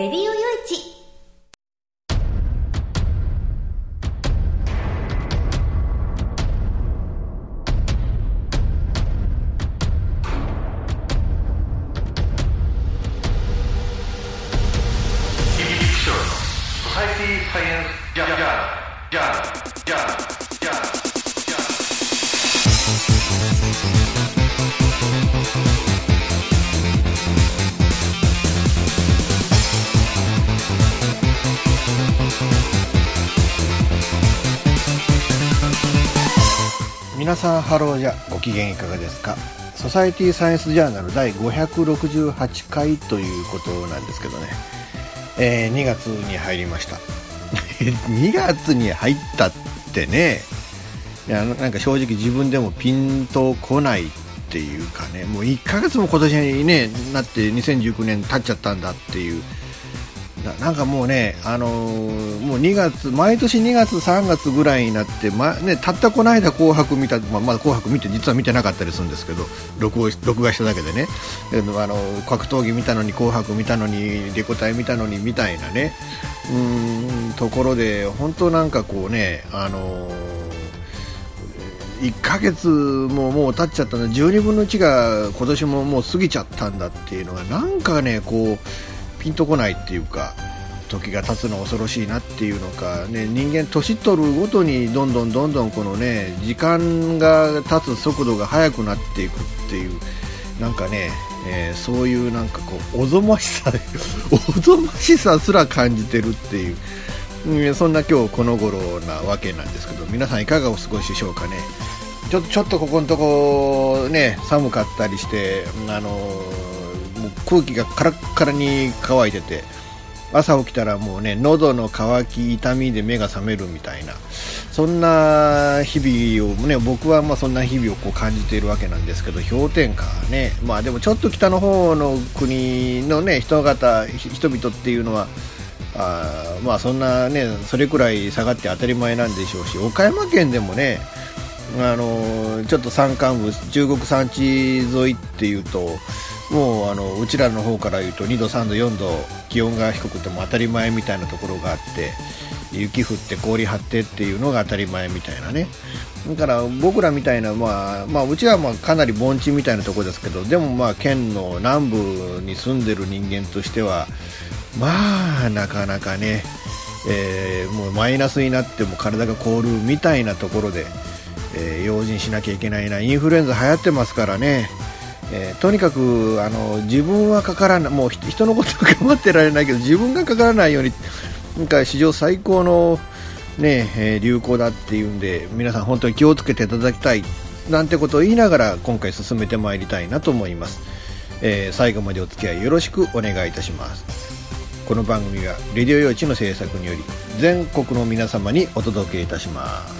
レディオハローじゃご機嫌いかがですか？ソサエティサイエンスジャーナル第568回ということなんですけどね、えー2月に入りました。2月に入ったってね。いやなんか正直自分でもピンとこないっていうかね。もう1ヶ月も今年に、ね、なって2019年経っちゃったんだっていうなんかもうね、あのーもう2月、毎年2月、3月ぐらいになって、まね、たったこの間、紅白見た、まあ、まだ紅白見て、実は見てなかったりするんですけど、録録画しただけでね、あの格闘技見たのに、紅白見たのに、レコ大見たのにみたいなね、うんところで、本当なんかこうね、あのー1ヶ月ももう経っちゃったの12分の1が今年ももう過ぎちゃったんだっていうのがなんかねこうピンとこないっていうか時が経つの恐ろしいなっていうのか、ね、人間年取るごとにどんどんどんどんこのね時間が経つ速度が速くなっていくっていうなんかね、えーそういうなんかこうおぞましさ おぞましさすら感じてるっていう、うん、そんな今日この頃なわけなんですけど皆さんいかがお過ごしでしょうかね。ちょちょっとここのとこね寒かったりしてあのもう空気がカラッカラに乾いてて朝起きたらもうね喉の渇き痛みで目が覚めるみたいなそんな日々をね僕はまあそんな日々をこう感じているわけなんですけど氷点下ねまあでもちょっと北の方の国のね人方人々っていうのはあまあそんなねそれくらい下がって当たり前なんでしょうし岡山県でもねあのちょっと山間部中国山地沿いっていうともうあのうちらの方から言うと2度、3度、4度気温が低くても当たり前みたいなところがあって雪降って氷張ってっていうのが当たり前みたいなね。だから僕らみたいな、まあまあ、うちはまあかなり盆地みたいなところですけどでもまあ県の南部に住んでる人間としてはまあなかなかね、えーもうマイナスになっても体が凍るみたいなところで、えー用心しなきゃいけないな。インフルエンザ流行ってますからね、えーとにかくあの自分はかからないもう人のことは構ってられないけど自分がかからないように今回史上最高の、ねえー流行だっていうんで皆さん本当に気をつけていただきたいなんてことを言いながら今回進めてまいりたいなと思います、えー最後までお付き合いよろしくお願いいたします。この番組は「レディオ用地の制作により全国の皆様にお届けいたします「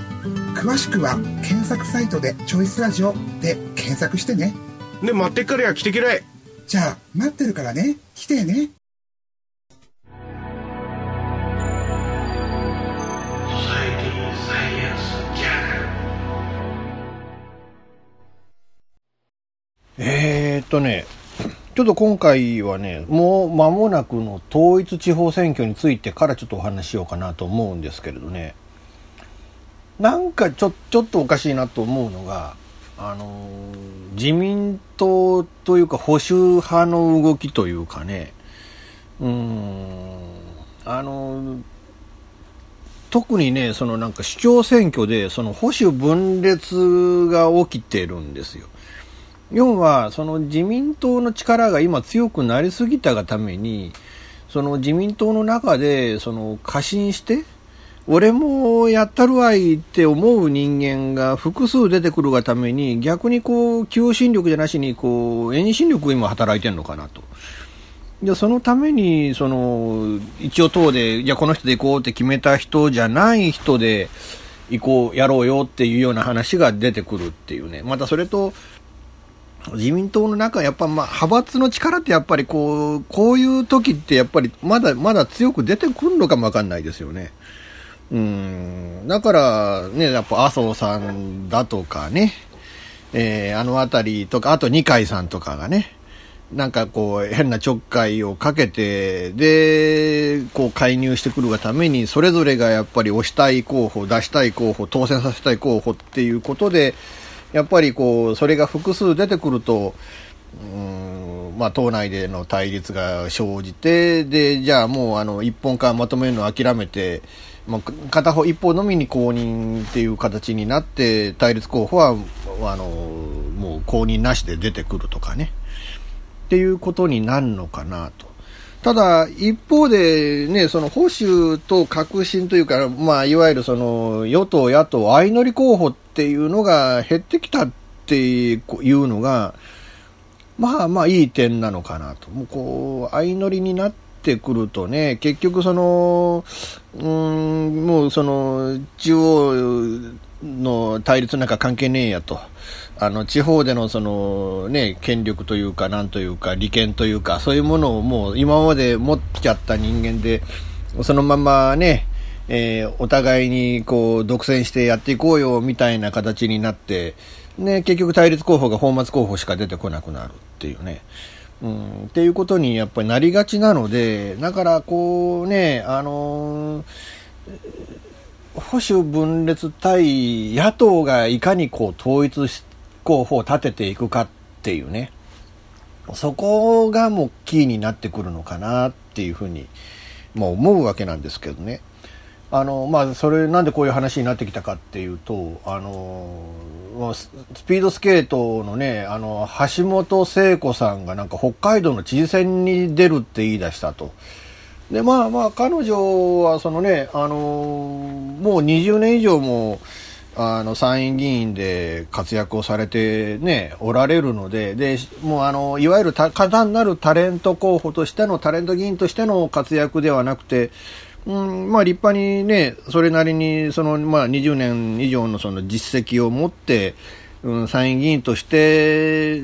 詳しくは検索サイトで「チョイスラジオ」で検索してね。で待ってっからや来てけらいじゃあ待ってるからね。来てね。えーっとね、ちょっと今回はね、もう間もなくの統一地方選挙についてからちょっとお話ししようかなと思うんですけれどね、なんかちょちょっとおかしいなと思うのが、あの自民党というか保守派の動きというかね、うん、あの特にね、そのなんか市長選挙でその保守分裂が起きてるんですよ。要は、その自民党の力が今強くなりすぎたがために、その自民党の中で、その過信して、俺もやったるわいって思う人間が複数出てくるがために、逆にこう、求心力じゃなしに、こう、遠心力が今働いてるのかなと。で、そのために、その、一応党で、じゃこの人で行こうって決めた人じゃない人で行こう、やろうよっていうような話が出てくるっていうね。またそれと、自民党の中、やっぱまあ派閥の力ってやっぱりこう、こういう時ってやっぱりまだまだ強く出てくるのかもわかんないですよね。うん。だからね、やっぱ麻生さんだとかね、えーあのあたりとか、あと二階さんとかがね、なんかこう変なちょっかいをかけて、で、こう介入してくるがために、それぞれがやっぱり押したい候補、出したい候補、当選させたい候補っていうことで、やっぱりこう、それが複数出てくると、うんまあ、党内での対立が生じて、で、じゃあもう、あの、一本化まとめるのを諦めて、まあ、片方、一方のみに公認っていう形になって、対立候補は、あの、もう公認なしで出てくるとかね。っていうことになるのかなと。ただ、一方でね、その保守と革新というか、まあ、いわゆるその与党、野党、相乗り候補っていうのが減ってきたっていうのが、まあまあいい点なのかなと。もうこう、相乗りになってくるとね、結局その、うん、もうその、中央の対立なんか関係ねえやと。あの、地方でのその、ね、権力というか、なんというか、利権というか、そういうものをもう今まで持っちゃった人間で、そのままね、えーお互いにこう、独占してやっていこうよ、みたいな形になって、ね、結局対立候補が本末候補しか出てこなくなるっていうね。うん、っていうことにやっぱりなりがちなので、だからこうね、あのー保守分裂対野党がいかにこう統一候補を立てていくかっていうね、そこがもうキーになってくるのかなっていうふうに、まあ、思うわけなんですけどね。あの、まあ、それなんでこういう話になってきたかっていうと、あの、スピードスケートのね、あの、橋本聖子さんがなんか北海道の知事選に出るって言い出したと。で、まあまあ、彼女はそのね、あの、もう20年以上も、あの、参院議員で活躍をされてね、おられるので、で、もうあの、いわゆる単なるタレント候補としての、タレント議員としての活躍ではなくて、うん、まあ立派にね、それなりに、その、まあ20年以上のその実績を持って、うん、参院議員として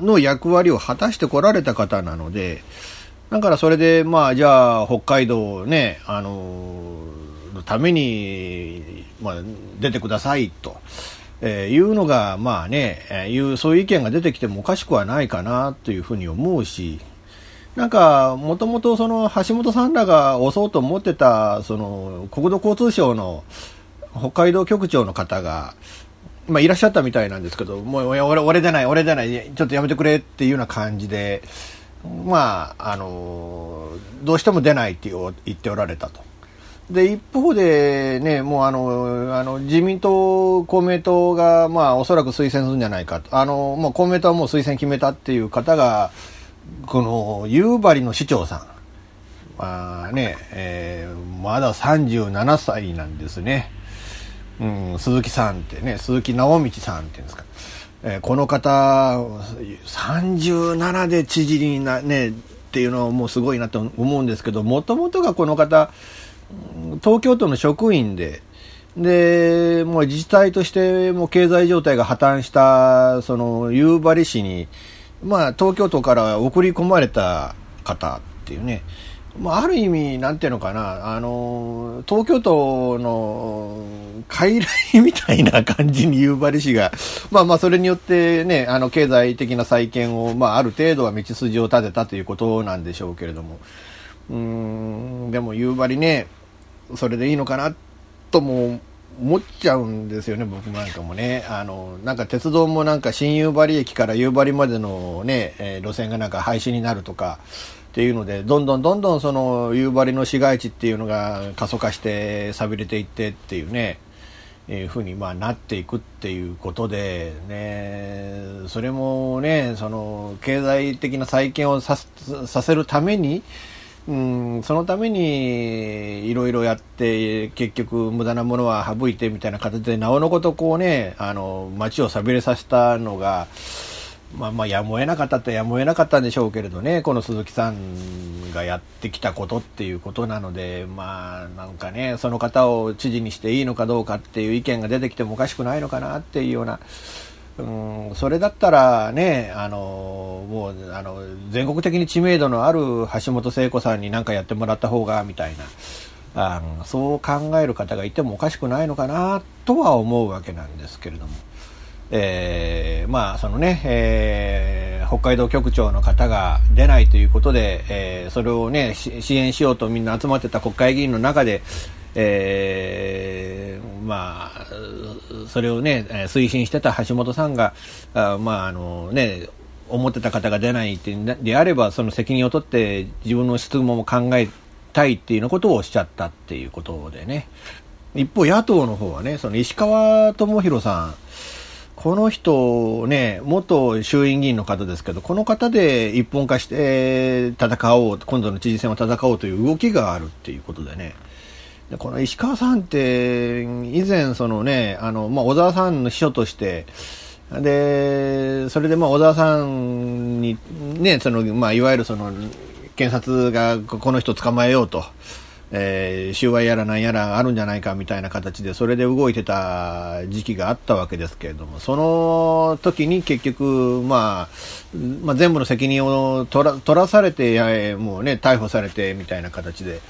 の役割を果たしてこられた方なので、だからそれで、まあじゃあ北海道ね、あののために、まあ出てくださいと。えーいうのが、まあね、えーいう、そういう意見が出てきてもおかしくはないかなというふうに思うし、なんか、もともとその橋本さんらが押そうと思ってた、その国土交通省の北海道局長の方が、まあ、いらっしゃったみたいなんですけど、もう、俺、俺じゃない、俺じゃない、ちょっとやめてくれっていうような感じで、まあ、あの、どうしても出ないって言っておられたと。で、一方でね、もうあの、あの、自民党、公明党が、まあ、おそらく推薦するんじゃないかと。あの、もう公明党はもう推薦決めたっていう方が、この、夕張の市長さん。まあね、えーまだ37歳なんですね。うん、鈴木さんってね、鈴木直道さんっていうんですか。えーこの方、37で知事にな、ね、っていうのはもうすごいなと思うんですけど、もともとがこの方、東京都の職員で、で、もう自治体としても経済状態が破綻した、その夕張市に、まあ東京都から送り込まれた方っていうね、まあ、ある意味、なんていうのかな、あの、東京都の傀儡みたいな感じに夕張市が、まあまあ、それによってね、あの、経済的な再建を、まあ、ある程度は道筋を立てたということなんでしょうけれども、うん、でも夕張ね、それでいいのかな、とも思っちゃうんですよね、僕なんかもね。あの、なんか鉄道もなんか新夕張駅から夕張までのね、えー、路線がなんか廃止になるとか、っていうのでどんどんどんどんその夕張の市街地っていうのが過疎化して寂れていってっていうねいうふうにまあなっていくっていうことでねそれもねその経済的な再建をさせるためにうん、そのためにいろいろやって結局無駄なものは省いてみたいな形でなおのことこうねあの街を寂れさせたのがまあまあやむを得なかったってやむを得なかったんでしょうけれどねこの鈴木さんがやってきたことっていうことなのでまあなんかねその方を知事にしていいのかどうかっていう意見が出てきてもおかしくないのかなっていうような。うんそれだったらね、あのもうあの全国的に知名度のある橋本聖子さんに何かやってもらった方がみたいなあのそう考える方がいてもおかしくないのかなとは思うわけなんですけれども。えー、まあそのね、えー、北海道局長の方が出ないということで、えー、それをね支援しようとみんな集まってた国会議員の中で、えー、まあそれをね推進してた橋本さんがあまああのね思ってた方が出ないってであればその責任を取って自分の質問も考えたいっていうようなことをおっしゃったっていうことでね一方野党の方はねその石川智弘さんこの人ね、元衆院議員の方ですけど、この方で一本化して戦おう、今度の知事選を戦おうという動きがあるっていうことでね。でこの石川さんって、以前そのね、あの、まあ、小沢さんの秘書として、で、それでまあ小沢さんにね、その、まあ、いわゆるその、検察がこの人捕まえようと。えー、収賄やらなんやらあるんじゃないかみたいな形でそれで動いてた時期があったわけですけれどもその時に結局、まあ、まあ全部の責任を取ら取らされてやもうね逮捕されてみたいな形で。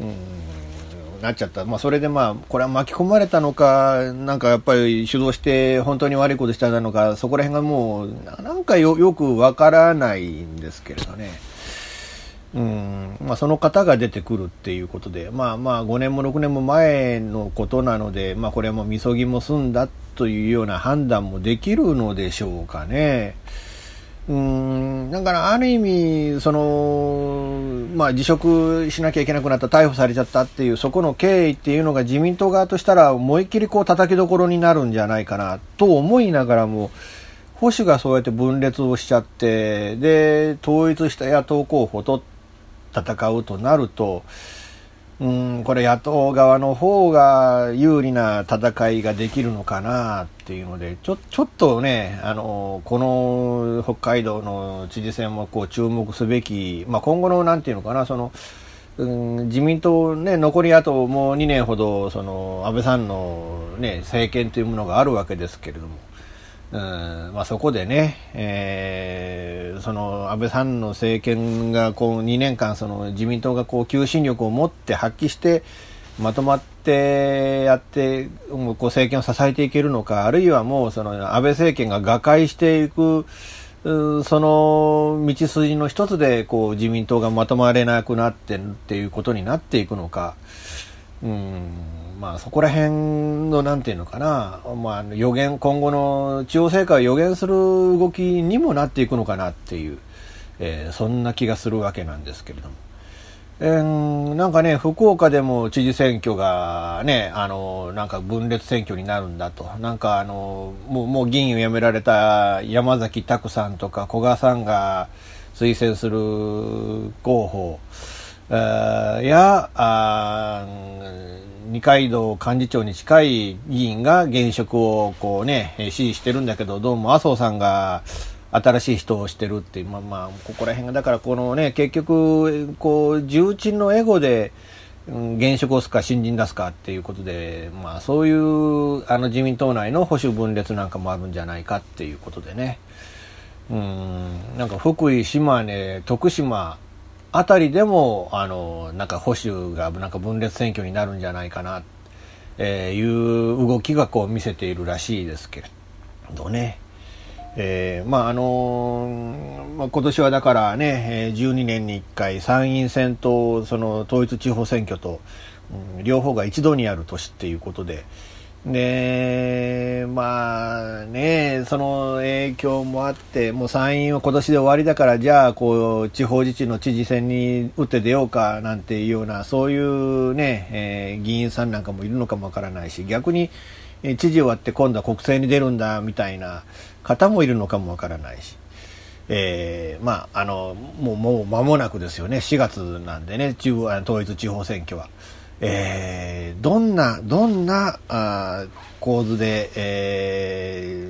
うんなっちゃった、まあ、それでまあこれは巻き込まれたのか、なんかやっぱり主導して本当に悪いことしたのか、そこら辺がもうなんかよよくわからないんですけれどね。うんまあ、その方が出てくるっていうことで、まあまあ5年も6年も前のことなので、まあこれはもうみそぎも済んだというような判断もできるのでしょうかね。うん、だからある意味、その、まあ辞職しなきゃいけなくなった、逮捕されちゃったっていう、そこの経緯っていうのが自民党側としたら思いっきりこう叩きどころになるんじゃないかなと思いながらも、保守がそうやって分裂をしちゃって、で、統一した野党候補と戦うとなると、うん、これ野党側の方が有利な戦いができるのかなっていうので、ちょ、ちょっとね、あの、この北海道の知事選もこう注目すべき、まあ、今後のなんていうのかな、その、うん、自民党ね、残りあともう2年ほど、その、安倍さんのね、政権というものがあるわけですけれども、うんまあ、そこでね、えー、その安倍さんの政権がこう2年間その自民党がこう求心力を持って発揮してまとまってやってこう政権を支えていけるのかあるいはもうその安倍政権が瓦解していくその道筋の一つでこう自民党がまとまれなくなってっていうことになっていくのか。うんまあそこら辺のなんていうのかな、まあ予言、今後の地方政界を予言する動きにもなっていくのかなっていう、えー、そんな気がするわけなんですけれども。えー、なんかね、福岡でも知事選挙がね、あの、なんか分裂選挙になるんだと。なんかあの、もう、もう議員を辞められた山崎拓さんとか古賀さんが推薦する候補、やあ二階堂幹事長に近い議員が現職をこうね支持してるんだけどどうも麻生さんが新しい人をしてるっていう、まあまあ、ここら辺が、だからこのね、結局、こう、重鎮のエゴで、現職をすか新人出すかっていうことで、まあそういう、あの自民党内の保守分裂なんかもあるんじゃないかっていうことでね。うん、なんか福井、島根、徳島あたりでも、あの、なんか保守がなんか分裂選挙になるんじゃないかな、えいう動きがこう見せているらしいですけれどね。えーまああのまあ、今年はだからね、12年に1回参院選とその統一地方選挙と、うん両方が一度にある年っていうことで、で、まあね、その影響もあって、もう参院は今年で終わりだから、じゃあ、こう、地方自治の知事選に打って出ようかなんていうような、そういうね、えー議員さんなんかもいるのかもわからないし、逆に、え知事終わって今度は国政に出るんだみたいな方もいるのかもわからないし。えーまあ、あの、もう、もう間もなくですよね。4月なんでね、中央統一地方選挙は。えーどんな、どんな、あ構図で、え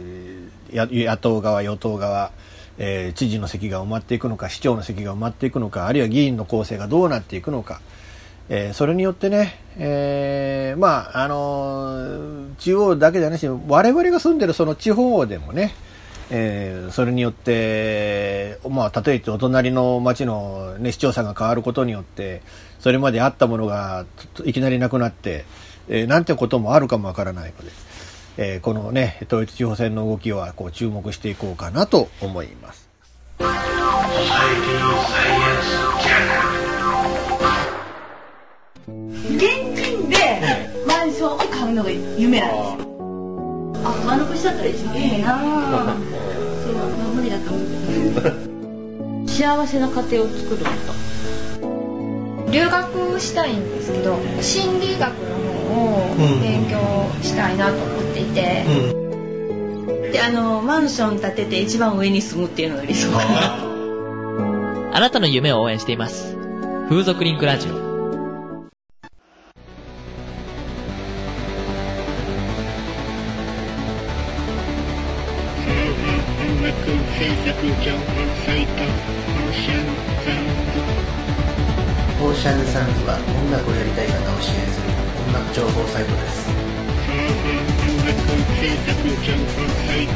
ー野党側、与党側、えー知事の席が埋まっていくのか、市長の席が埋まっていくのか、あるいは議員の構成がどうなっていくのか、えーそれによってね、えーまあ、あのー中央だけじゃなし、我々が住んでるその地方でもね、えーそれによって、まあ、例えてお隣の町の、ね、市長さんが変わることによって、それまであったものがいきなりなくなって、えーなんてこともあるかもわからないので、えーこのね、統一地方選の動きはこう注目していこうかなと思います。現金でマンションを買うのが夢なんです。あ、丸腰だったら一番いいなそう、まあ無理だと思うけど。幸せな家庭を作ること。留学したいんですけど心理学の方を勉強したいなと思っていて、で、あの、マンション建てて一番上に住むっていうのが理想かな。あなたの夢を応援しています。風俗リンクラジオ。オーシャンサンズは音楽をやりたい方を支援する音楽情報サイトです。ゆる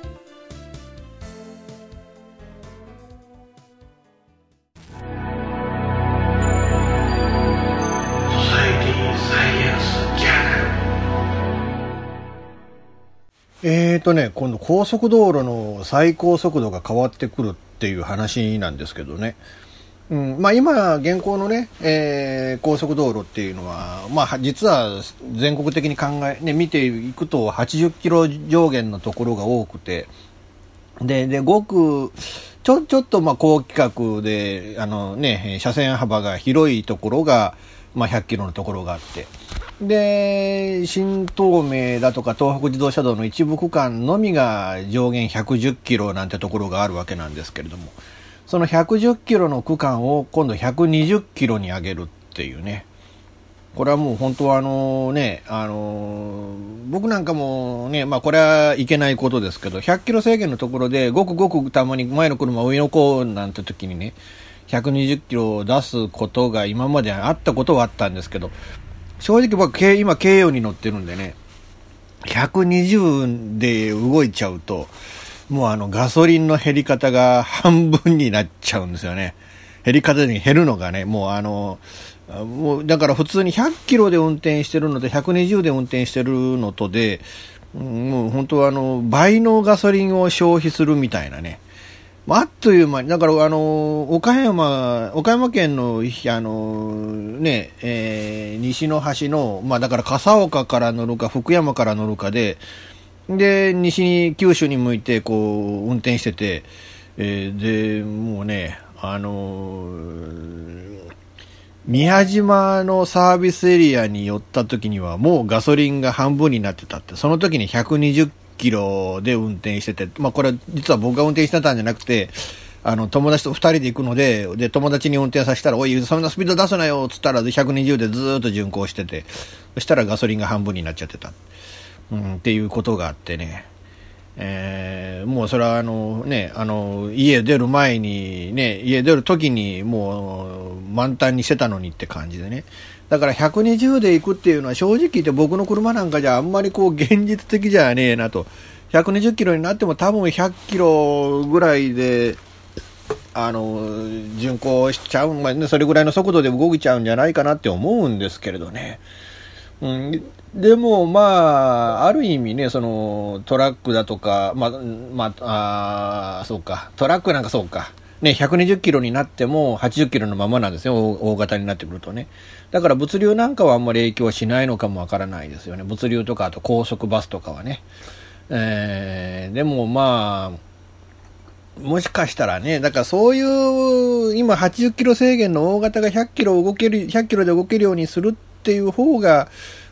えーとね、今度高速道路の最高速度が変わってくるっていう話なんですけどね。うん、まあ今、現行のね、えー高速道路っていうのは、まあ実は全国的に考え、ね、見ていくと80キロ上限のところが多くて、で、で、ごく、ちょ、ちょっとまあ高規格で、あのね、車線幅が広いところが、まあ100キロのところがあって、で、新東名だとか東北自動車道の一部区間のみが上限110キロなんてところがあるわけなんですけれども、その110キロの区間を今度120キロに上げるっていうね。これはもう本当はあのね、あの僕なんかもね、まあこれはいけないことですけど、100キロ制限のところでごくごくたまに前の車を追い抜こうなんて時にね、120キロを出すことが今まであったことはあったんですけど、正直僕、今、軽用に乗ってるんでね、120で動いちゃうと、もうあのガソリンの減り方が半分になっちゃうんですよね。減り方に減るのがね、もうあの、もうだから普通に100キロで運転してるのと120で運転してるのとで、もう本当はあの倍のガソリンを消費するみたいなね、あっという間に、だから、あの、岡山、岡山県の、あの、ね、えー、西の端の、まあだから笠岡から乗るか、福山から乗るかで、で、西に、九州に向いて、こう、運転してて、えー、で、もうね、あの宮島のサービスエリアに寄った時にはもうガソリンが半分になってたって、その時に120キロで運転してて、まあこれ実は僕が運転してたんじゃなくて、あの、友達と2人で行くので、で、友達に運転させたら、おい、そんなスピード出すなよっ、つったら、120でずっと巡航してて、そしたらガソリンが半分になっちゃってた。うん、っていうことがあってね。えー、もうそれはあのね、あの、家出る前にね、家出る時にもう満タンにしてたのにって感じでね。だから120で行くっていうのは正直言って僕の車なんかじゃあんまりこう現実的じゃねえなと。120キロになっても多分100キロぐらいで、あの、巡航しちゃう、まあね、それぐらいの速度で動いちゃうんじゃないかなって思うんですけれどね。うん、でも、まあ、ある意味ね、その、トラックだとか、ま、まあ、そうか、トラックなんかそうか。ね、120キロになっても80キロのままなんですよ、大型になってくるとね。だから物流なんかはあんまり影響しないのかもわからないですよね。物流とか、あと高速バスとかはね。えー、でもまあ、もしかしたらね、だからそういう、今80キロ制限の大型が100キロ動ける、100キロで動けるようにするってていう方が、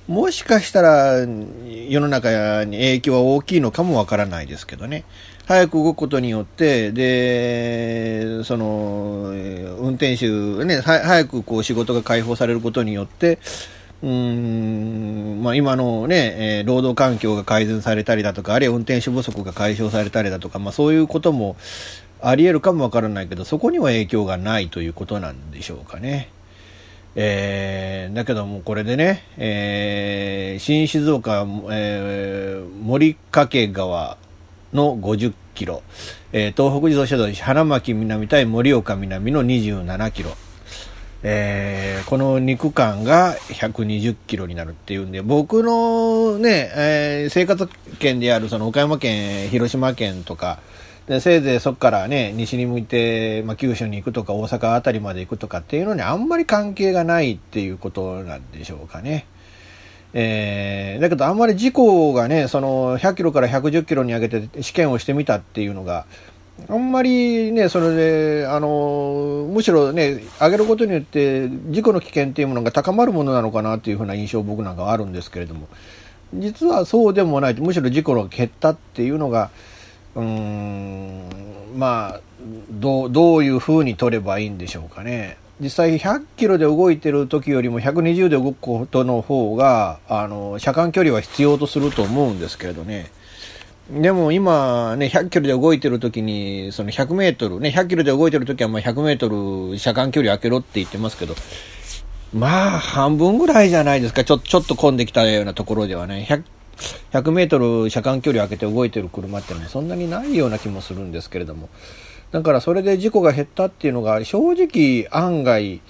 もしかしたら世の中に影響は大きいのかもわからないですけどね。早く動くことによって、で、その、運転手、ね、早くこう仕事が解放されることによって、うん、まあ、今のね、えー、労働環境が改善されたりだとか、あるいは運転手不足が解消されたりだとか、まあ、そういうこともあり得るかもわからないけど、そこには影響がないということなんでしょうかね。えー、だけどもこれでね、えー、新静岡、えー、森掛川の50キロ、えー、東北自動車道花巻南対盛岡南の27キロ、えー、この2区間が120キロになるっていうんで、僕のね、えー、生活圏であるその岡山県、広島県とか、でせいぜいそこからね、西に向いて、まあ、九州に行くとか大阪あたりまで行くとかっていうのにあんまり関係がないっていうことなんでしょうかね。えー、だけどあんまり事故がね、その100キロから110キロに上げて試験をしてみたっていうのが、あんまりね、それで、あの、むしろね、上げることによって事故の危険っていうものが高まるものなのかなっていうふうな印象僕なんかはあるんですけれども、実はそうでもない、むしろ事故が減ったっていうのが、うんまあどうどういうふうに取ればいいんでしょうかね。実際100キロで動いてる時よりも120で動くことの方があの車間距離は必要とすると思うんですけれどね。でも今ね100キロで動いてる時にその100メートルね100キロで動いてる時はまあ100メートル車間距離空けろって言ってますけどまあ半分ぐらいじゃないですか。ちょちょっと混んできたようなところではね。100m 車間距離を空けて動いてる車っていうのはそんなにないような気もするんですけれども、だからそれで事故が減ったっていうのが正直案外、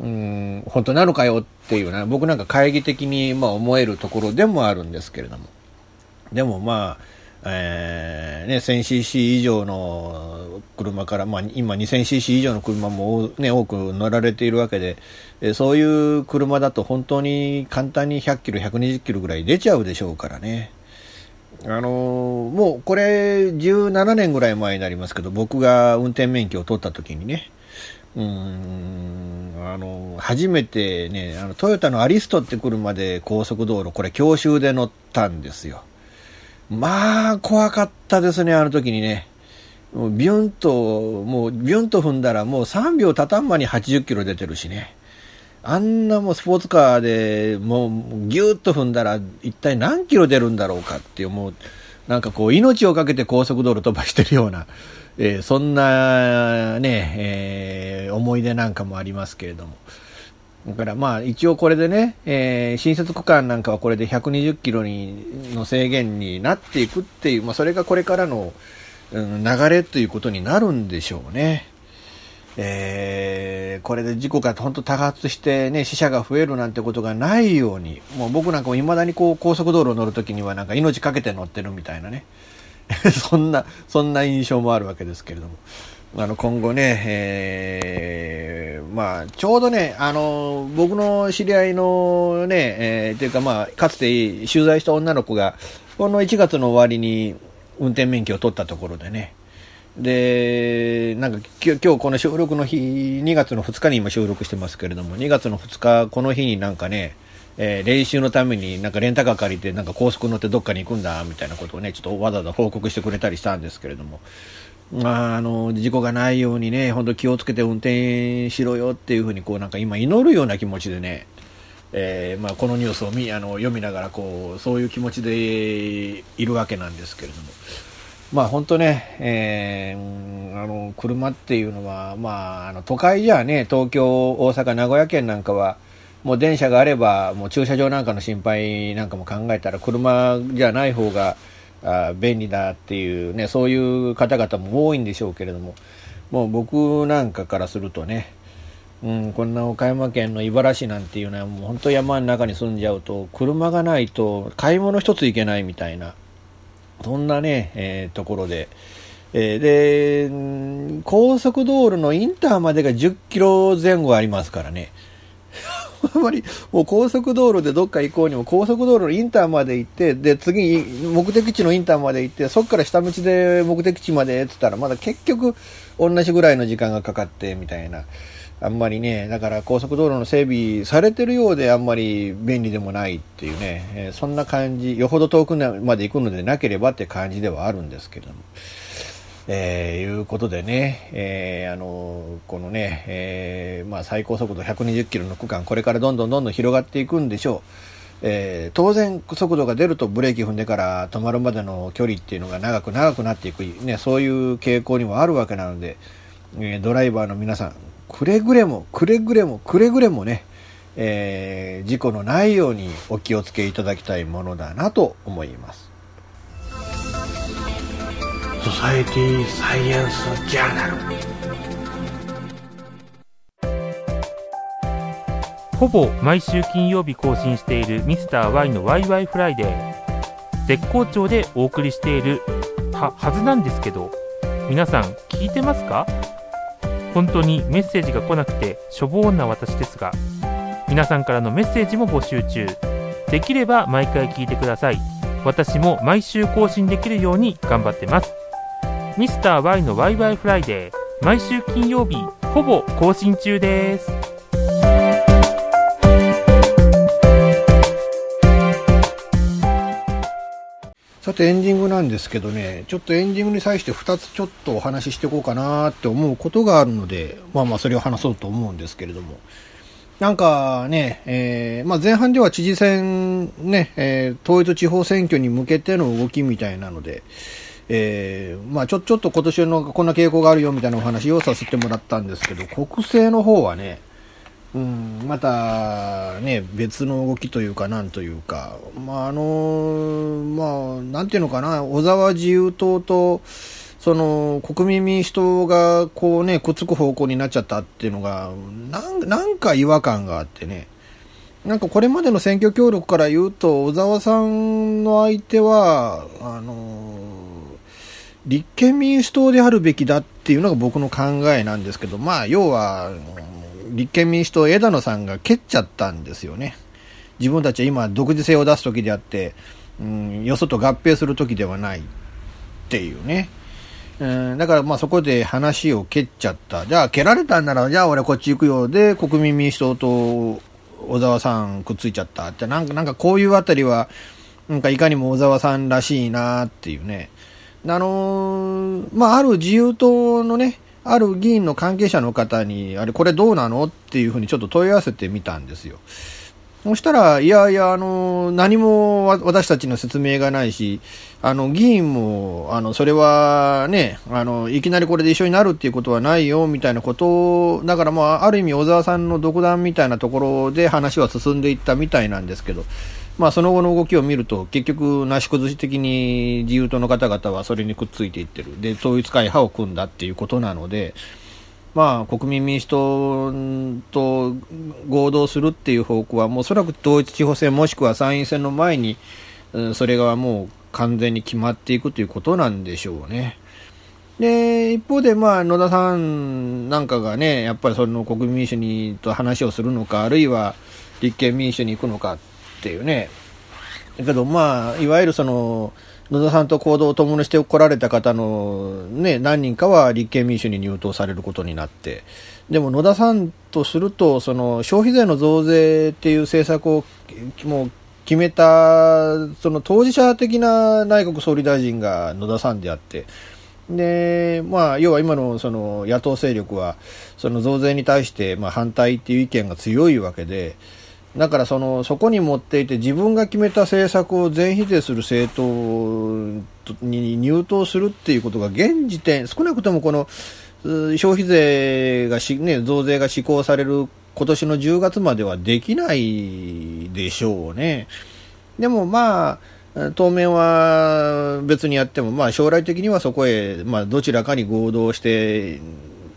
うん、本当なのかよっていうね、僕なんか懐疑的にま思えるところでもあるんですけれども。でもまあ、えーね、1000cc 以上の車から、まあ、今 2000cc 以上の車も、ね、多く乗られているわけで、えそういう車だと本当に簡単に100キロ、120キロぐらい出ちゃうでしょうからね。あのー、もうこれ17年ぐらい前になりますけど、僕が運転免許を取った時にね、うん、あの、初めてね、あの、トヨタのアリストって車で高速道路、これ教習で乗ったんですよ。まあ、怖かったですね、あの時にね。もうビュンと、もうビュンと踏んだらもう3秒たたんまに80キロ出てるしね。あんなもうスポーツカーでもうギューッと踏んだら一体何キロ出るんだろうかって思う。なんかこう命をかけて高速道路飛ばしてるような、えー、そんなね、えー、思い出なんかもありますけれども。だからまあ一応これでね、えー、新設区間なんかはこれで120キロにの制限になっていくっていう、まあそれがこれからの、うん、流れということになるんでしょうね。えー、これで事故が本当多発してね、死者が増えるなんてことがないように、もう僕なんかも未だにこう高速道路を乗るときにはなんか命かけて乗ってるみたいなね、そんな、そんな印象もあるわけですけれども。あの、今後ね、えー、まあ、ちょうどね、あの、僕の知り合いのね、えー、というかまあ、かつて取材した女の子が、この1月の終わりに運転免許を取ったところでね、で、なんか今日この収録の日、2月の2日に今収録してますけれども、2月の2日、この日になんかね、えー、練習のためになんかレンタカー借りてなんか高速乗ってどっかに行くんだみたいなことをね、ちょっとわざわざ報告してくれたりしたんですけれども、あ、あの、事故がないようにね、本当気をつけて運転しろよっていうふうにこうなんか今祈るような気持ちでね、えー、まあ、このニュースを見あの読みながらこうそういう気持ちでいるわけなんですけれども、まあ、本当ね、えー、あの車っていうのは、まあ、あの都会じゃね東京、大阪、名古屋県なんかはもう電車があればもう駐車場なんかの心配なんかも考えたら車じゃない方があ便利だっていうねそういう方々も多いんでしょうけれども。もう僕なんかからするとねうん、こんな岡山県の井原市なんていうのはもう本当山の中に住んじゃうと車がないと買い物一つ行けないみたいなそんなね、えー、ところで、え、で高速道路のインターまでが10キロ前後ありますからね。あんまりもう高速道路でどっか行こうにも高速道路のインターまで行ってで次目的地のインターまで行ってそこから下道で目的地までって言ったらまだ結局同じぐらいの時間がかかってみたいな。あんまりね、だから高速道路の整備されてるようであんまり便利でもないっていうね、えー、そんな感じ、よほど遠くまで行くのでなければって感じではあるんですけども。えー、いうことでね、えー、あのこのね、えー、まあ、最高速度120キロの区間、これからどんどんどんどん広がっていくんでしょう。えー、当然速度が出るとブレーキ踏んでから止まるまでの距離っていうのが長く長くなっていく、ね、そういう傾向にもあるわけなので、えー、ドライバーの皆さんくれぐれもくれぐれもくれぐれもね、えー、事故のないようにお気をつけいただきたいものだなと思いますソサエティサイエンスジャーナルほぼ毎週金曜日更新しているミスター y のワイワイフライデー。絶好調でお送りしているはずなんですけど皆さん聞いてますか？本当にメッセージが来なくてしょぼーんな私ですが皆さんからのメッセージも募集中。できれば毎回聞いてください。私も毎週更新できるように頑張ってます。ミスター y のワイワイフライデー毎週金曜日ほぼ更新中ですさてエンディングなんですけどね、ちょっとエンディングに際して2つちょっとお話ししていこうかなって思うことがあるので、まあまあそれを話そうと思うんですけれども。なんかね、えー、まあ前半では知事選ね、えー、統一地方選挙に向けての動きみたいなので、えー、まあちょ、ちょっと今年のこんな傾向があるよみたいなお話をさせてもらったんですけど、国政の方はね、うん、またね、別の動きというか、なんというか、まあ、あの、まあ、なんていうのかな、小沢自由党と、その、国民民主党が、こうね、くっつく方向になっちゃったっていうのが、なん、なんか違和感があってね、なんかこれまでの選挙協力から言うと、小沢さんの相手は、あの、立憲民主党であるべきだっていうのが僕の考えなんですけど、まあ、要は、立憲民主党枝野さんが蹴っちゃったんですよね。自分たちは今独自性を出す時であって、うん、よそと合併する時ではないっていうね。うん、だからまあそこで話を蹴っちゃった。じゃあ蹴られたんなら、じゃあ俺こっち行くよで、国民民主党と小沢さんくっついちゃったって、なんか、なんかこういうあたりは、なんかいかにも小沢さんらしいなっていうね。あのー、まあある自由党のね、ある議員の関係者の方に、あれ、これどうなのっていうふうにちょっと問い合わせてみたんですよ。そしたら、いやいや、あの、何も私たちの説明がないし、あの、議員も、あの、それはね、あの、いきなりこれで一緒になるっていうことはないよ、みたいなことを、だからまあ、ある意味小沢さんの独断みたいなところで話は進んでいったみたいなんですけど、まあ、その後の動きを見ると、結局、なし崩し的に自由党の方々はそれにくっついていってる。で、統一会派を組んだっていうことなので、まあ、国民民主党と合同するっていう方向は、もうおそらく統一地方選もしくは参院選の前に、うん、それがもう完全に決まっていくということなんでしょうね。で、一方で、まあ、野田さんなんかがね、やっぱりその国民民主にと話をするのか、あるいは立憲民主に行くのかっていうね。だけど、まあ、いわゆるその、野田さんと行動を共にしてこられた方の、ね、何人かは立憲民主に入党されることになって、でも野田さんとすると、その消費税の増税っていう政策をもう決めた、その当事者的な内閣総理大臣が野田さんであって、で、まあ、要は今のその野党勢力は、その増税に対してまあ反対っていう意見が強いわけで、だからそのそこに持っていて自分が決めた政策を全否定する政党に入党するっていうことが現時点少なくともこの消費税がし、ね、増税が施行される今年の10月まではできないでしょうね。でもまあ当面は別にやっても、まあ、将来的にはそこへ、まあ、どちらかに合同して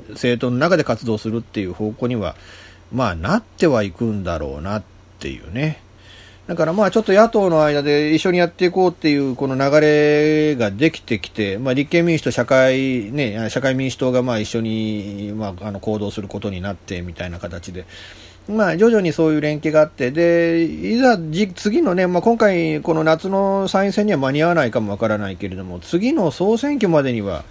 政党の中で活動するっていう方向にはまあ、なってはいくんだろうなっていうね。だからまあちょっと野党の間で一緒にやっていこうっていうこの流れができてきて、まあ、立憲民主と社会、ね、社会民主党がまあ一緒に、まあ、あの行動することになってみたいな形で、まあ、徐々にそういう連携があって、で、いざ次のね、まあ、今回この夏の参院選には間に合わないかもわからないけれども、次の総選挙までには、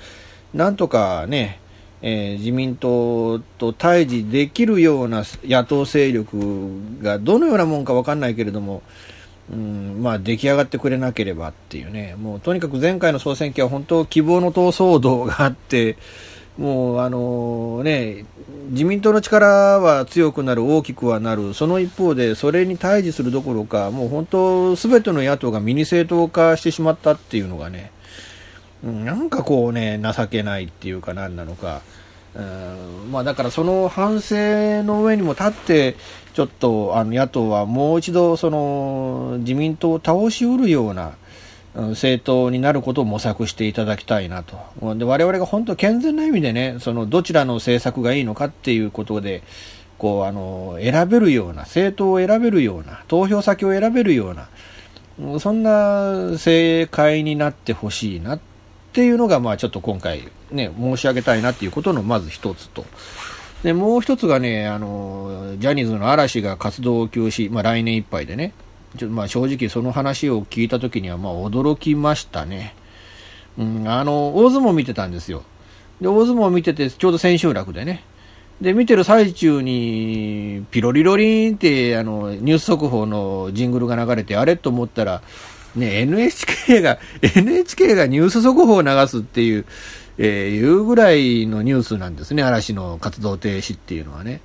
なんとかね、えー、自民党と対峙できるような野党勢力がどのようなもんか分かんないけれども、うんまあ、出来上がってくれなければっていうね、もうとにかく前回の総選挙は本当、希望の党騒動があって、もうあのね、自民党の力は強くなる、大きくはなる、その一方で、それに対峙するどころか、もう本当、すべての野党がミニ政党化してしまったっていうのがね、なんかこうね、情けないっていうか何なのか、うんまあ、だからその反省の上にも立って、ちょっとあの野党はもう一度その自民党を倒しうるような政党になることを模索していただきたいなと。で我々が本当健全な意味でね、そのどちらの政策がいいのかっていうことで、こうあの選べるような、政党を選べるような、投票先を選べるような、そんな政界になってほしいなってっていうのが、まあちょっと今回ね、申し上げたいなっていうことのまず一つと。で、もう一つがね、あの、ジャニーズの嵐が活動を休止、まあ来年いっぱいでね、ちょまあ正直その話を聞いた時にはまあ驚きましたね。うん、あの、大相撲見てたんですよ。で、大相撲見てて、ちょうど千秋楽でね。で、見てる最中に、ピロリロリンって、あの、ニュース速報のジングルが流れて、あれと思ったら、ね、NHK が、NHK がニュース速報を流すっていう、えー、いうぐらいのニュースなんですね、嵐の活動停止っていうのはね。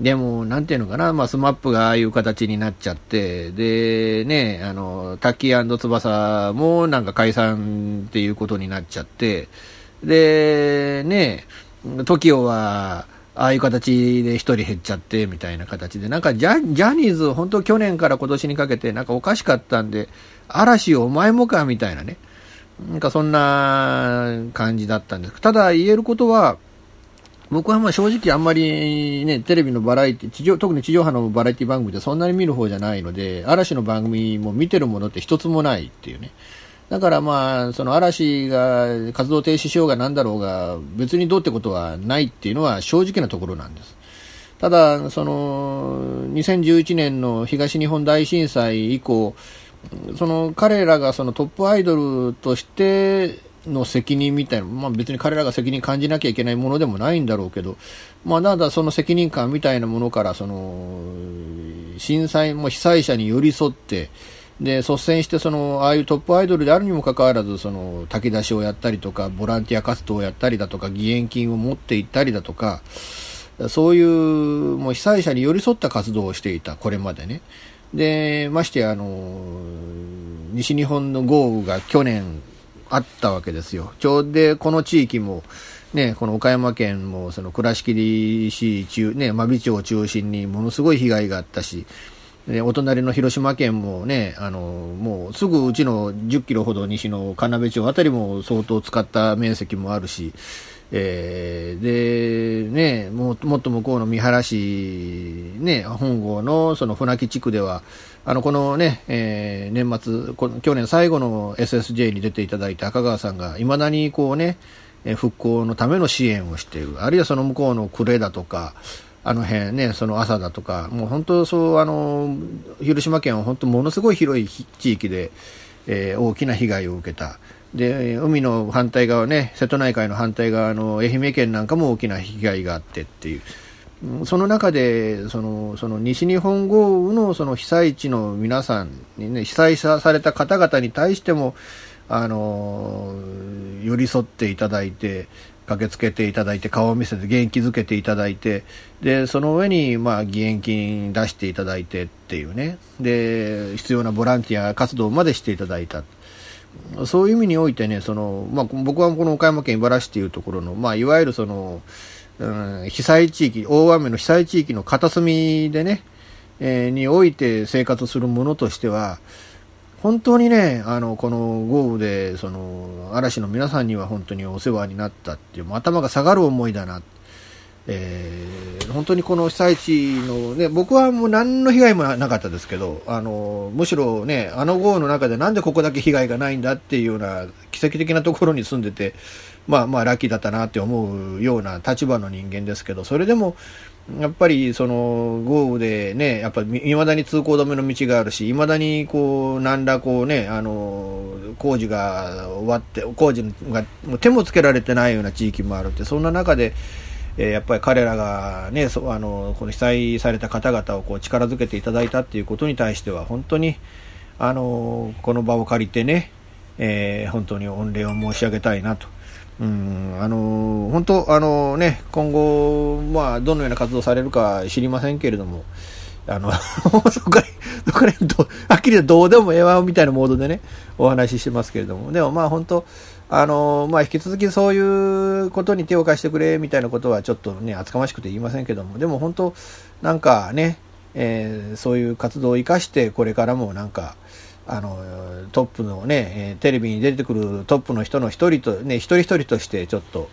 でも、なんていうのかな、まあ、 SMAP がああいう形になっちゃって、で、ね、あの、タッキー翼もなんか解散っていうことになっちゃって、で、ね、TOKIO は、ああいう形で一人減っちゃってみたいな形で、なんかジャジャニーズ、本当去年から今年にかけてなんかおかしかったんで、嵐お前もかみたいなね。なんかそんな感じだったんです。ただ言えることは、僕はまあ正直あんまりね、テレビのバラエティ、地上、特に地上波のバラエティ番組でそんなに見る方じゃないので、嵐の番組も見てるものって一つもないっていうね。だからまあ、その嵐が活動停止しようがなんだろうが、別にどうってことはないっていうのは正直なところなんです。ただ、その、2011年の東日本大震災以降、その彼らがそのトップアイドルとしての責任みたいな、まあ、別に彼らが責任感じなきゃいけないものでもないんだろうけど、まあ、ただその責任感みたいなものからその震災も被災者に寄り添ってで率先してそのああいうトップアイドルであるにもかかわらずその炊き出しをやったりとかボランティア活動をやったりだとか義援金を持っていったりだとかそういうもう被災者に寄り添った活動をしていたこれまでね。で、ましてあの、西日本の豪雨が去年あったわけですよ。ちょうどこの地域も、ね、この岡山県も、その倉敷市中、ね、真備町を中心にものすごい被害があったし、でお隣の広島県もね、あの、もうすぐうちの10キロほど西の金部町あたりも相当使った面積もあるし、えー、で、ね、ももっと向こうの三原市、ね、本郷のその船木地区では、あの、このね、えー、年末こ、去年最後の SSJ に出ていただいた赤川さんが、いまだにこうね、復興のための支援をしている。あるいはその向こうの呉だとか、あの辺ね、その朝だとか、もう本当そう、あの、広島県は本当ものすごい広い地域で、えー、大きな被害を受けた。で海の反対側ね瀬戸内海の反対側の愛媛県なんかも大きな被害があってっていうその中でそのその西日本豪雨のその被災地の皆さんにね被災された方々に対してもあの寄り添っていただいて駆けつけていただいて顔を見せて元気づけていただいてでその上にまあ義援金出していただいてっていうねで必要なボランティア活動までしていただいた。そういう意味においてね、その、まあ、僕はこの岡山県茨城市というところの、まあ、いわゆるその、うん、被災地域、大雨の被災地域の片隅でね、えー、において生活するものとしては、本当にね、あの、この豪雨で、その、嵐の皆さんには本当にお世話になったっていう、頭が下がる思いだな。えー、本当にこの被災地の、ね、僕はもう何の被害もなかったですけど、あの、むしろね、あの豪雨の中でなんでここだけ被害がないんだっていうような奇跡的なところに住んでて、まあまあラッキーだったなって思うような立場の人間ですけど、それでも、やっぱりその豪雨でね、やっぱり未だに通行止めの道があるし、未だにこう、何らこうね、あの、工事が終わって、工事が手もつけられてないような地域もあるって、そんな中で、えー、やっぱり彼らがね、そあのこの被災された方々をこう力づけていただいたっていうことに対しては、本当にあのこの場を借りてね、えー、本当に御礼を申し上げたいなと。うんあの本当あのね、今後、まあ、どのような活動されるか知りませんけれども、あの、そこから、そこから、はっきりとどうでもええわみたいなモードでね、お話ししてますけれども、でもまあ本当、あのまあ、引き続きそういうことに手を貸してくれみたいなことはちょっとね、厚かましくて言いませんけども、でも本当、なんかね、えー、そういう活動を生かして、これからもなんか、あのトップのね、テレビに出てくるトップの人の一人と、ね、一人一人としてちょっと、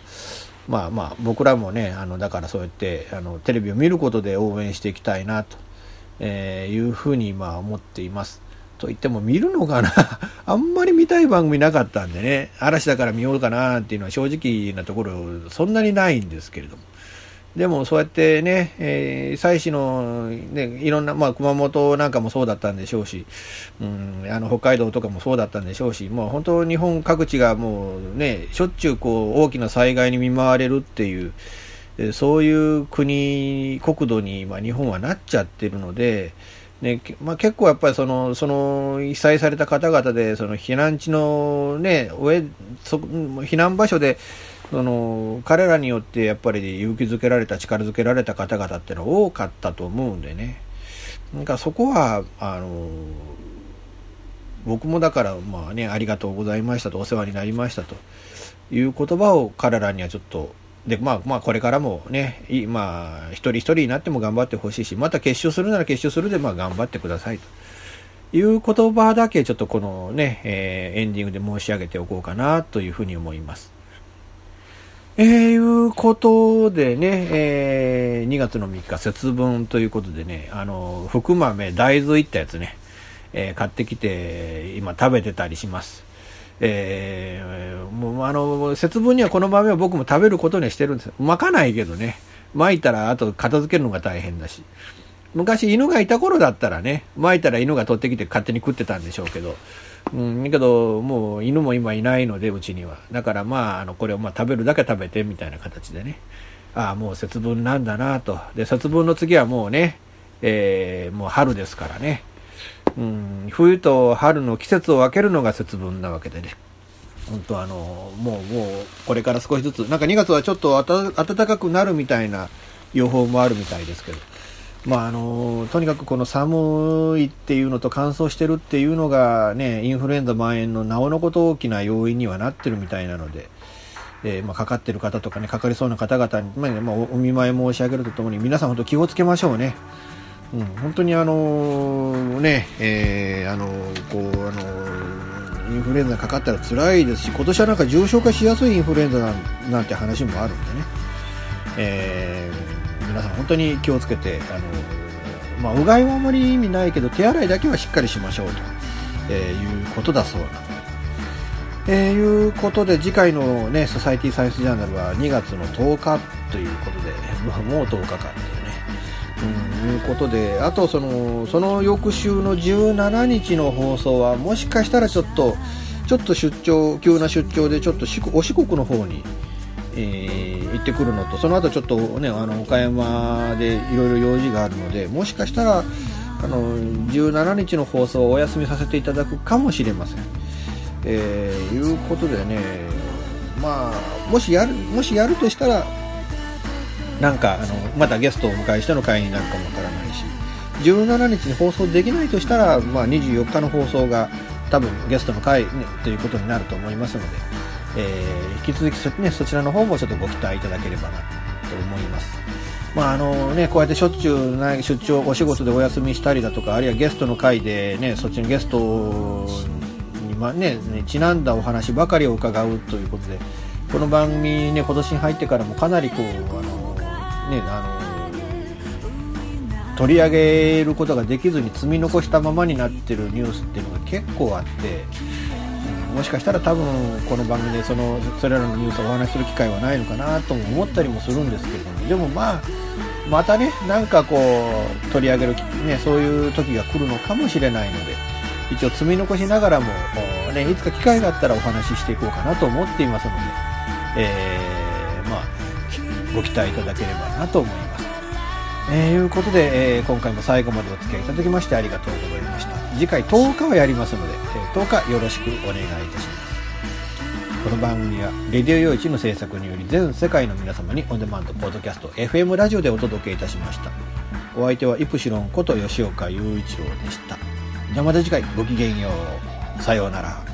まあまあ、僕らもね、あのだからそうやってあのテレビを見ることで応援していきたいなと、えー、いうふうにまあ思っています。と言っても見るのかな あんまり見たい番組なかったんでね、嵐だから見ようかなっていうのは正直なところ、そんなにないんですけれども。でもそうやってね、えー、祭祀の、ね、いろんな、まあ、熊本なんかもそうだったんでしょうし、うん、あの北海道とかもそうだったんでしょうし、もう本当、日本各地がもうね、しょっちゅうこう大きな災害に見舞われるっていう、そういう国、国土に、まあ、日本はなっちゃってるので、ねまあ、結構やっぱりそのその被災された方々でその避難地の、ね、上そ避難場所でその彼らによってやっぱり勇気づけられた力づけられた方々っていうのは多かったと思うんでね。なんかそこはあの僕もだからまあねありがとうございましたとお世話になりましたという言葉を彼らにはちょっとで、まあ、まあ、これからもね、まあ、一人一人になっても頑張ってほしいし、また決勝するなら決勝するで、まあ、頑張ってくださいという言葉だけ、ちょっとこのね、えー、エンディングで申し上げておこうかなというふうに思います。えー、いうことでね、えー、2月の3日、節分ということでね、あの、福豆、大豆いったやつね、えー、買ってきて、今食べてたりします。えー、もうあの、節分にはこの豆を僕も食べることにしてるんですよ。巻かないけどね。巻いたらあと片付けるのが大変だし。昔犬がいた頃だったらね、巻いたら犬が取ってきて勝手に食ってたんでしょうけど、うん、だけど、もう犬も今いないので、うちには。だからまあ、あの、これをまあ食べるだけ食べてみたいな形でね。ああ、もう節分なんだなと。で、節分の次はもうね、えー、もう春ですからね。うん、冬と春の季節を分けるのが節分なわけでね。本当あの、もう、もう、これから少しずつ、なんか2月はちょっと暖かくなるみたいな予報もあるみたいですけど、まああの、とにかくこの寒いっていうのと乾燥してるっていうのがね、インフルエンザ蔓延のなおのこと大きな要因にはなってるみたいなので、えー、まあ、かかってる方とかね、かかりそうな方々に、まあ、まあ、お見舞い申し上げるとともに、皆さん本当気をつけましょうね。うん、本当にあのね、えー、あのこうあのインフルエンザかかったら辛いですし今年はなんか重症化しやすいインフルエンザなんて話もあるんでね、えー、皆さん本当に気をつけてあの、まあ、うがいはあまり意味ないけど手洗いだけはしっかりしましょうと、えー、いうことだそうなので。えー、いうことで次回のね、ソサイティサイエンスジャーナルは2月の10日ということで、もう10日間っていうね、うん、いうことで、あとその、その翌週の17日の放送は、もしかしたらちょっと、ちょっと出張、急な出張でちょっとお四国の方に、えー、行ってくるのと、その後ちょっとね、あの、岡山でいろいろ用事があるので、もしかしたら、あの、17日の放送をお休みさせていただくかもしれません。えー、いうことでね、まあ、もしやる、もしやるとしたら、なんか、あの、またゲストをお迎えしての会になるかもわからないし、17日に放送できないとしたら、まあ、24日の放送が多分ゲストの会、ね、ということになると思いますので、えー、引き続きそ,、ね、そちらの方もちょっとご期待いただければなと思います。まああのね、こうやってしょっちゅう出張、お仕事でお休みしたりだとか、あるいはゲストの会で、ね、そっちのゲストにまね、ちなんだお話ばかりを伺うということで、この番組ね、今年に入ってからもかなりこう、あの、ね、あの、取り上げることができずに積み残したままになってるニュースっていうのが結構あって、もしかしたら多分この番組でそのそれらのニュースをお話しする機会はないのかなとも思ったりもするんですけれどもでもまあまたねなんかこう取り上げる、ね、そういう時が来るのかもしれないので一応積み残しながらも、ね、いつか機会があったらお話ししていこうかなと思っていますので、えー、ご期待いただければなと思います。えー、いうことで、えー、今回も最後までお付き合いいただきましてありがとうございました。次回10日はやりますので、えー、10日よろしくお願いいたします。この番組は、レディオ用一の制作により全世界の皆様にオンデマンド、ポッドキャスト、FM ラジオでお届けいたしました。お相手はイプシロンこと吉岡雄一郎でした。じゃあまた次回ごきげんよう。さようなら。